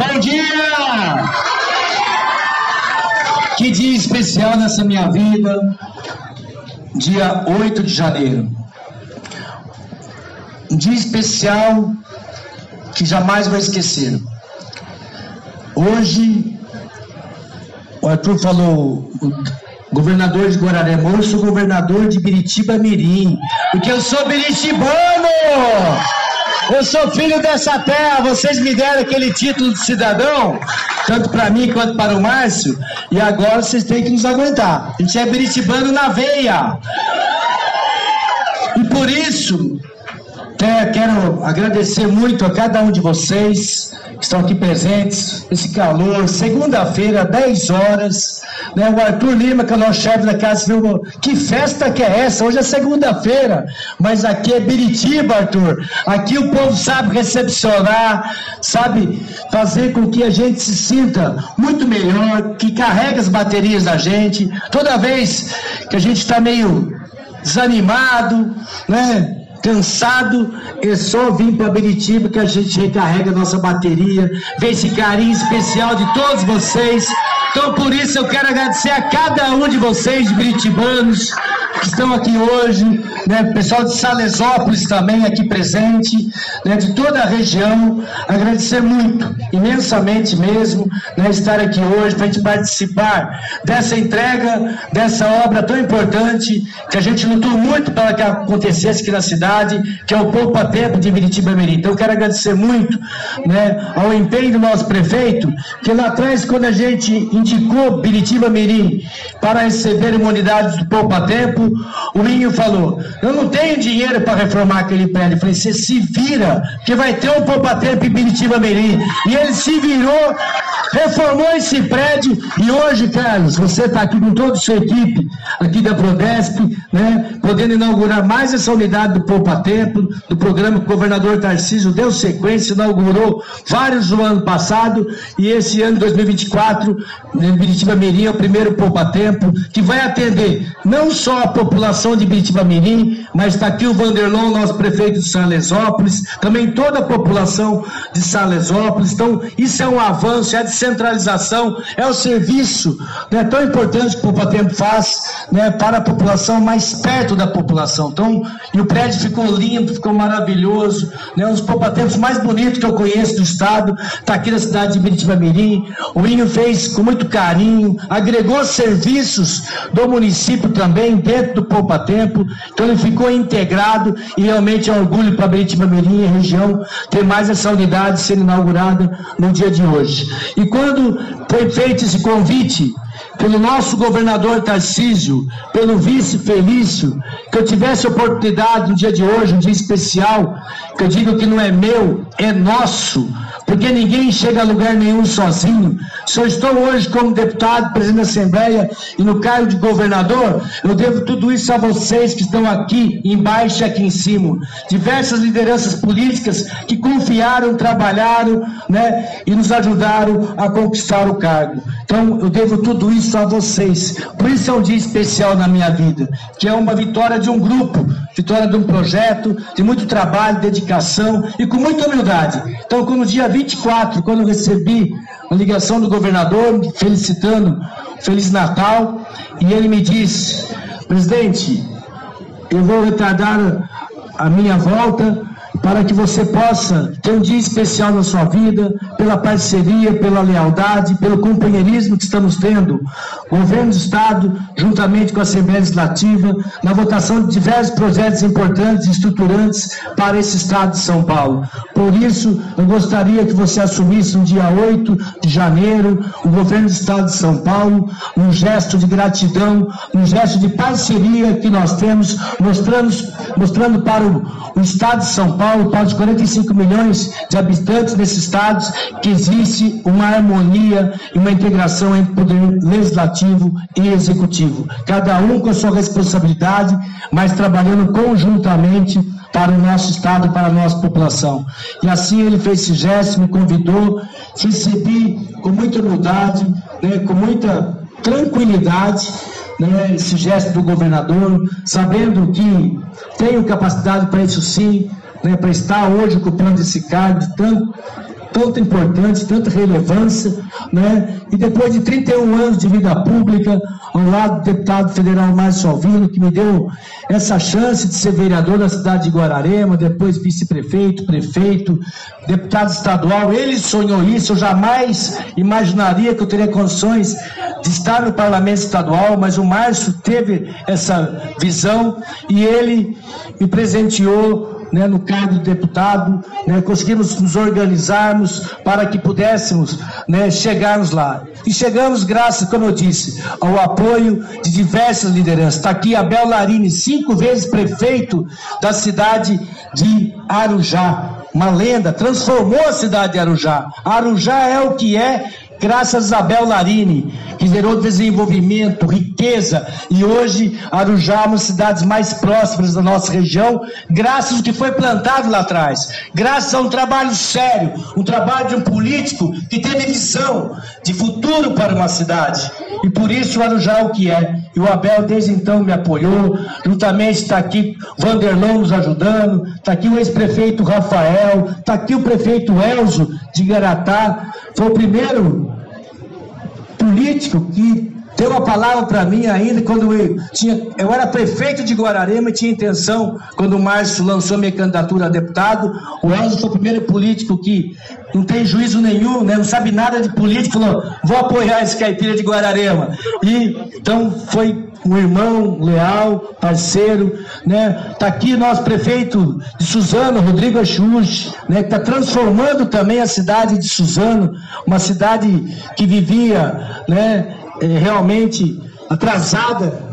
Bom dia! Que dia especial nessa minha vida, dia 8 de janeiro. Um dia especial que jamais vou esquecer. Hoje, o Arthur falou, governador de Guararema, eu sou governador de Biritiba Mirim, porque eu sou biritibano! Eu sou filho dessa terra, vocês me deram aquele título de cidadão, tanto para mim quanto para o Márcio, e agora vocês têm que nos aguentar. A gente é biritibano na veia. E por isso, quero agradecer muito a cada um de vocês que estão aqui presentes, esse calor, segunda-feira, 10 horas, né? O Arthur Lima, que é o nosso chefe da Casa Civil, que festa que é essa? Hoje é segunda-feira, mas aqui é Biritiba, Arthur. Aqui o povo sabe recepcionar, sabe fazer com que a gente se sinta muito melhor, que carrega as baterias da gente. Toda vez que a gente está meio desanimado, né? Cansado, é só vir para Beritiba que a gente recarrega a nossa bateria, vê esse carinho especial de todos vocês. Então por isso eu quero agradecer a cada um de vocês, biritibanos, que estão aqui hoje, né, pessoal de Salesópolis também aqui presente, né, de toda a região, agradecer muito, imensamente mesmo, né, estar aqui hoje para a gente participar dessa entrega, dessa obra tão importante, que a gente lutou muito para que acontecesse aqui na cidade, que é o Poupa Tempo de Biritiba Mirim. Então eu quero agradecer muito né, ao empenho do nosso prefeito, que lá atrás, quando a gente indicou Biritiba Mirim para receber imunidades do Poupa Tempo, o Minho falou: Eu não tenho dinheiro para reformar aquele prédio. Eu falei: Você se vira, que vai ter um Poupa Tempo em Biritiba Mirim. E ele se virou, reformou esse prédio. E hoje, Carlos, você está aqui com toda a sua equipe, aqui da Prodesp, né, podendo inaugurar mais essa unidade do Poupa Tempo, do programa que o governador Tarcísio deu sequência, inaugurou vários no ano passado. E esse ano, 2024, em Biritiba Mirim é o primeiro Poupa Tempo, que vai atender não só a população de Biritiba Mirim, mas está aqui o Vanderlon, nosso prefeito de Salesópolis, também toda a população de Salesópolis. Então, isso é um avanço, é a descentralização, é o serviço né, tão importante que o Poupa Tempo faz né, para a população, mais perto da população. Então, e o prédio ficou lindo, ficou maravilhoso, né, um dos Poupa Tempos mais bonitos que eu conheço do estado, está aqui na cidade de Biritiba Mirim. O Inho fez com muito carinho, agregou serviços do município também dentro do Poupa Tempo, então ele ficou integrado e realmente é um orgulho para Biritiba Mirim e região ter mais essa unidade sendo inaugurada no dia de hoje. E quando foi feito esse convite, pelo nosso governador Tarcísio, pelo vice Felício, que eu tivesse oportunidade no dia de hoje, um dia especial, que eu digo que não é meu, é nosso, porque ninguém chega a lugar nenhum sozinho. Se eu estou hoje como deputado, presidente da Assembleia e no cargo de governador, eu devo tudo isso a vocês que estão aqui embaixo e aqui em cima. Diversas lideranças políticas que confiaram, trabalharam né, e nos ajudaram a conquistar o cargo. Então, eu devo tudo isso a vocês. Por isso é um dia especial na minha vida, que é uma vitória de um grupo, vitória de um projeto, de muito trabalho, dedicação e com muita humildade. Então, no dia 24, quando eu recebi a ligação do governador me felicitando Feliz Natal, e ele me disse, presidente, eu vou retardar a minha volta para que você possa ter um dia especial na sua vida, pela parceria, pela lealdade, pelo companheirismo que estamos tendo, governo do Estado, juntamente com a Assembleia Legislativa, na votação de diversos projetos importantes e estruturantes para esse Estado de São Paulo. Por isso, eu gostaria que você assumisse no dia 8 de janeiro o governo do Estado de São Paulo, um gesto de gratidão, um gesto de parceria que nós temos, mostrando, mostrando para o, o Estado de São Paulo, para os 45 milhões de habitantes desses estados, que existe uma harmonia e uma integração entre poder legislativo e executivo. Cada um com a sua responsabilidade, mas trabalhando conjuntamente para o nosso Estado, para a nossa população. E assim ele fez esse gesto, me convidou, recebi com muita humildade, né, com muita tranquilidade, né, esse gesto do governador, sabendo que tenho capacidade para isso sim, né, para estar hoje ocupando esse cargo de tão, tanta importância, tanta relevância, né? E depois de 31 anos de vida pública, ao lado do deputado federal Márcio Alvino, que me deu essa chance de ser vereador da cidade de Guararema, depois vice-prefeito, prefeito, deputado estadual, ele sonhou isso, eu jamais imaginaria que eu teria condições de estar no parlamento estadual, mas o Márcio teve essa visão e ele me presenteou né, no cargo de deputado, né, conseguimos nos organizarmos para que pudéssemos né, chegarmos lá. E chegamos graças, como eu disse, ao apoio de diversas lideranças. Está aqui Abel Larini, cinco vezes prefeito da cidade de Arujá. Uma lenda, transformou a cidade de Arujá. Arujá é o que é graças a Abel Larini, que gerou desenvolvimento, riqueza, e hoje Arujá é uma das cidades mais prósperas da nossa região, graças ao que foi plantado lá atrás, graças a um trabalho sério, um trabalho de um político que teve visão de futuro para uma cidade. E por isso Arujá é o que é. E o Abel desde então me apoiou, juntamente está aqui Vanderlão nos ajudando, está aqui o ex-prefeito Rafael, está aqui o prefeito Elzo de Garatá, foi o primeiro político que deu a palavra para mim ainda quando eu tinha. Eu era prefeito de Guararema e tinha intenção, quando o Márcio lançou minha candidatura a deputado, o Elzo foi o primeiro político que não tem juízo nenhum, né, não sabe nada de política, falou: vou apoiar esse caipira de Guararema. E então foi um irmão leal, parceiro, né? Tá aqui nosso prefeito de Suzano, Rodrigo Axux, né? Que está transformando também a cidade de Suzano, uma cidade que vivia, né? É, realmente atrasada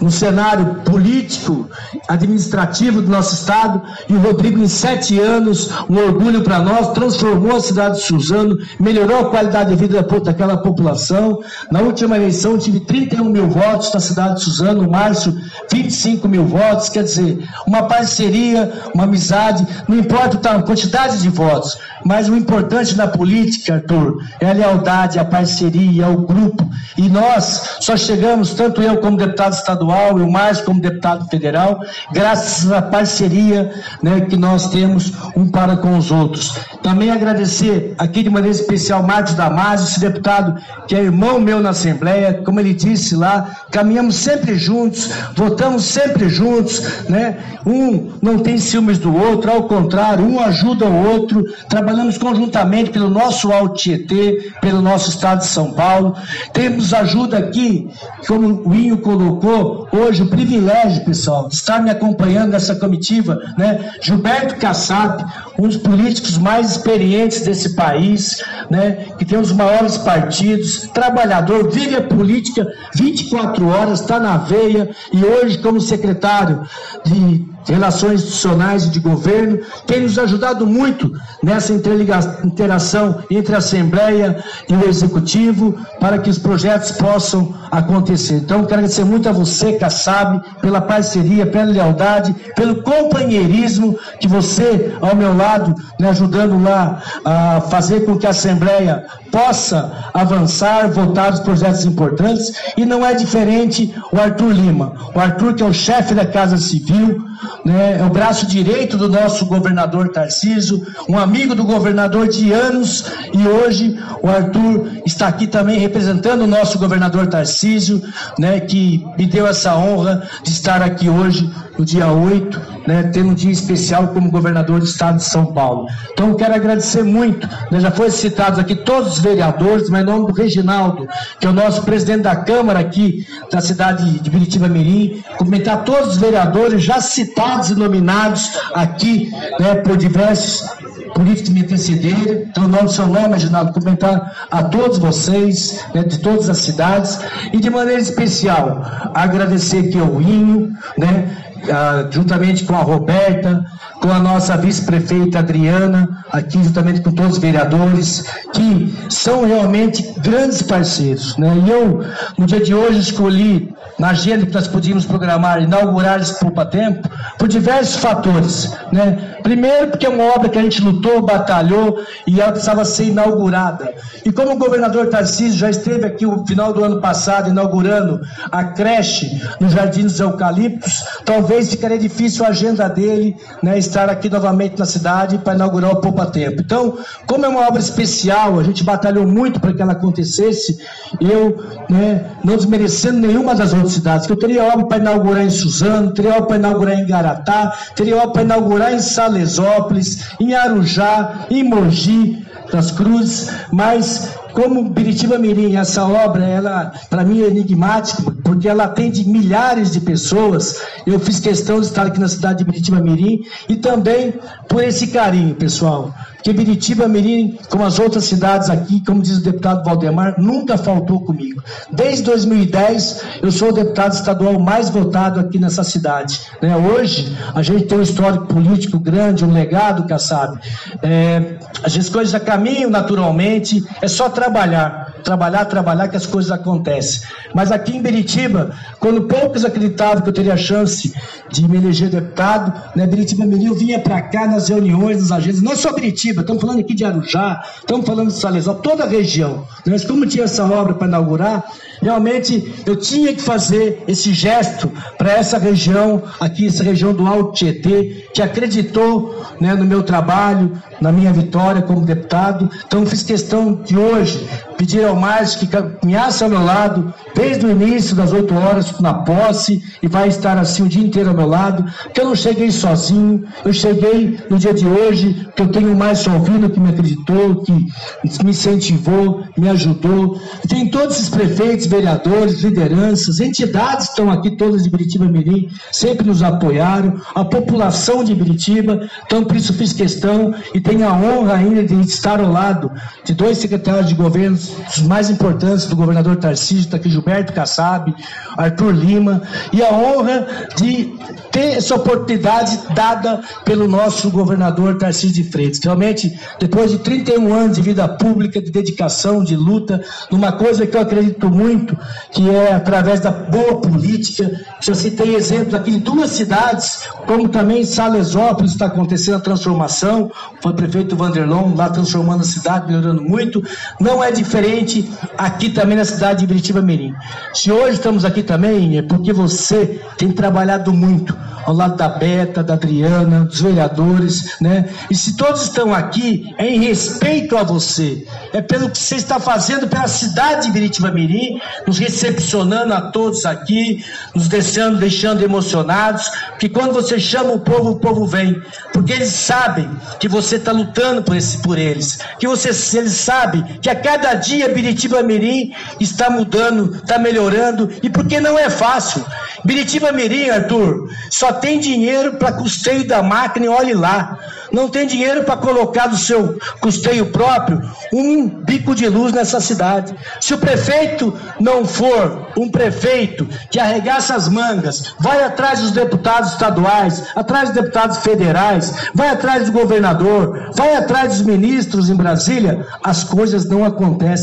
no cenário político, administrativo do nosso estado, e o Rodrigo, em sete anos, um orgulho para nós, transformou a cidade de Suzano, melhorou a qualidade de vida daquela população. Na última eleição, tive 31 mil votos na cidade de Suzano, no Márcio, 25 mil votos, quer dizer, uma parceria, uma amizade, não importa a quantidade de votos, mas o importante na política, Arthur, é a lealdade, a parceria, o grupo, e nós só chegamos, tanto eu como deputado estadual, estadual, eu mais como deputado federal, graças à parceria né, que nós temos um para com os outros. Também agradecer aqui de maneira especial Marcos Damasio, esse deputado que é irmão meu na Assembleia, como ele disse lá, caminhamos sempre juntos, votamos sempre juntos, né? Um não tem ciúmes do outro, ao contrário, um ajuda o outro, trabalhamos conjuntamente pelo nosso Alto Tietê, pelo nosso estado de São Paulo. Temos ajuda aqui, como o Inho colocou, hoje o privilégio, pessoal, de estar me acompanhando nessa comitiva, né? Gilberto Kassab, um dos políticos mais experientes desse país, né? Que tem os maiores partidos, trabalhador, vive a política 24 horas, está na veia e hoje como secretário de relações institucionais e de governo, tem nos ajudado muito nessa interação entre a Assembleia e o Executivo para que os projetos possam acontecer. Então, quero agradecer muito a você, Kassab, pela parceria, pela lealdade, pelo companheirismo que você, ao meu lado, me ajudando lá a fazer com que a Assembleia possa avançar, votar os projetos importantes, e não é diferente o Arthur Lima. O Arthur, que é o chefe da Casa Civil, né, é o braço direito do nosso governador Tarciso, um amigo do governador de anos, e hoje o Arthur está aqui também representando o nosso governador Tarcísio, né, que me deu essa honra de estar aqui hoje, no dia 8, né, tendo um dia especial como governador do estado de São Paulo. Então quero agradecer muito, né, já foi citados aqui todos os vereadores, mas em nome do Reginaldo, que é o nosso presidente da Câmara aqui da cidade de Biritiba Mirim, cumprimentar todos os vereadores já citados e nominados aqui né, por diversos políticos que me antecederam. Então, o nome do seu nome, Reginaldo, cumprimentar a todos vocês, né, de todas as cidades, e de maneira especial agradecer aqui ao Inho, né, ah, juntamente com a Roberta, com a nossa vice-prefeita Adriana, aqui juntamente com todos os vereadores, que são realmente grandes parceiros. Né? E eu, no dia de hoje, escolhi, na agenda que nós podíamos programar, inaugurar esse Poupa Tempo, por diversos fatores. Né? Primeiro, porque é uma obra que a gente lutou, batalhou e ela precisava ser inaugurada. E como o governador Tarcísio já esteve aqui no final do ano passado inaugurando a creche no Jardim dos Eucaliptos, talvez vez ficaria difícil a agenda dele né, estar aqui novamente na cidade para inaugurar o Poupa Tempo. Então, como é uma obra especial, a gente batalhou muito para que ela acontecesse, eu, né, não desmerecendo nenhuma das outras cidades, que eu teria obra para inaugurar em Suzano, teria obra para inaugurar em Garatá, teria obra para inaugurar em Salesópolis, em Arujá, em Mogi, das Cruzes, mas como Biritiba Mirim, essa obra, ela para mim é enigmática, porque ela atende milhares de pessoas. Eu fiz questão de estar aqui na cidade de Biritiba Mirim e também por esse carinho, pessoal. Porque Biritiba Mirim, como as outras cidades aqui, como diz o deputado Valdemar, nunca faltou comigo. Desde 2010, eu sou o deputado estadual mais votado aqui nessa cidade. Né? Hoje, a gente tem um histórico político grande, um legado, Kassab. É, as coisas caminham naturalmente, é só trabalhar. Trabalhar, trabalhar, que as coisas acontecem. Mas aqui em Biritiba, quando poucos acreditavam que eu teria chance de me eleger deputado, né, Biritiba Mirim, eu vinha para cá nas reuniões, nas agências, não só Biritiba, estamos falando aqui de Arujá, estamos falando de Salesal, toda a região. Né? Mas como tinha essa obra para inaugurar, realmente eu tinha que fazer esse gesto para essa região, aqui, essa região do Alto Tietê, que acreditou né, no meu trabalho, na minha vitória como deputado. Então fiz questão de hoje pedir ao Márcio que caminhasse ao meu lado desde o início das 8 horas na posse e vai estar assim o dia inteiro ao meu lado, porque eu não cheguei sozinho, eu cheguei no dia de hoje, que eu tenho o Márcio Alvino que me acreditou, que me incentivou, me ajudou. Tem todos esses prefeitos, vereadores, lideranças, entidades que estão aqui todas de Biritiba Mirim, sempre nos apoiaram, a população de Biritiba, então por isso fiz questão e tenho a honra ainda de estar ao lado de dois secretários de governo, os mais importantes do governador Tarcísio, está aqui Gilberto Kassab, Arthur Lima, e a honra de ter essa oportunidade dada pelo nosso governador Tarcísio de Freitas. Realmente, depois de 31 anos de vida pública, de dedicação, de luta, numa coisa que eu acredito muito, que é através da boa política, já citei exemplos aqui em duas cidades, como também em Salesópolis está acontecendo a transformação, foi o prefeito Vanderlon lá transformando a cidade, melhorando muito. Não é diferente aqui também na cidade de Biritiba Mirim. Se hoje estamos aqui também, é porque você tem trabalhado muito ao lado da Beta, da Adriana, dos vereadores, né? E se todos estão aqui, é em respeito a você, é pelo que você está fazendo pela cidade de Biritiba Mirim, nos recepcionando a todos aqui, nos deixando, deixando emocionados, que quando você chama o povo, o povo vem, porque eles sabem que você está lutando por, esse, por eles, que você, eles sabem que a cada dia Biritiba Mirim está mudando, está melhorando, e porque não é fácil. Biritiba Mirim, Arthur, só tem dinheiro para custeio da máquina olhe lá. Não tem dinheiro para colocar no seu custeio próprio um bico de luz nessa cidade. Se o prefeito não for um prefeito que arregaça as mangas, vai atrás dos deputados estaduais, atrás dos deputados federais, vai atrás do governador, vai atrás dos ministros em Brasília, as coisas não acontecem.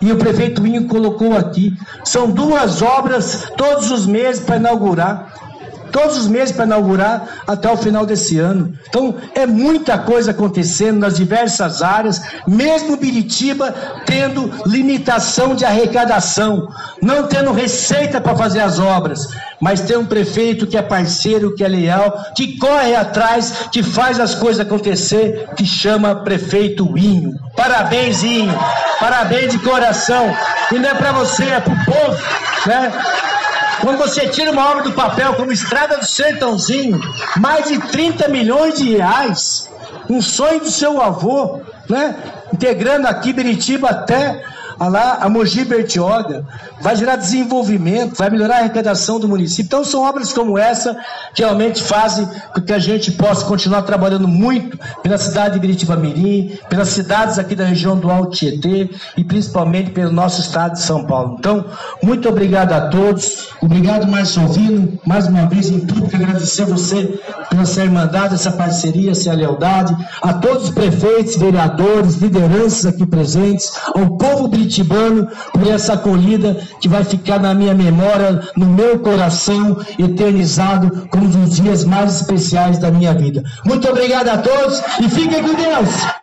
E o prefeito Minho colocou aqui: são duas obras todos os meses para inaugurar todos os meses para inaugurar até o final desse ano. Então, é muita coisa acontecendo nas diversas áreas, mesmo Biritiba tendo limitação de arrecadação, não tendo receita para fazer as obras, mas tem um prefeito que é parceiro, que é leal, que corre atrás, que faz as coisas acontecer, que chama prefeito Inho. Parabéns, Inho. Parabéns de coração. E não é para você, é para o povo, né? Quando você tira uma obra do papel como Estrada do Sertãozinho, mais de 30 milhões de reais, um sonho do seu avô, né? Integrando aqui Beritiba até a lá a Mogi Bertioga, vai gerar desenvolvimento, vai melhorar a arrecadação do município. Então são obras como essa que realmente fazem com que a gente possa continuar trabalhando muito pela cidade de Biritiba Mirim, pelas cidades aqui da região do Alto Tietê e principalmente pelo nosso estado de São Paulo. Então, muito obrigado a todos. Obrigado, Márcio Alvino, mais uma vez em público agradecer a você pela essa irmandade, essa parceria, essa lealdade, a todos os prefeitos, vereadores, lideranças aqui presentes, ao povo curitibano por essa acolhida que vai ficar na minha memória, no meu coração, eternizado como um dos dias mais especiais da minha vida. Muito obrigado a todos e fiquem com Deus!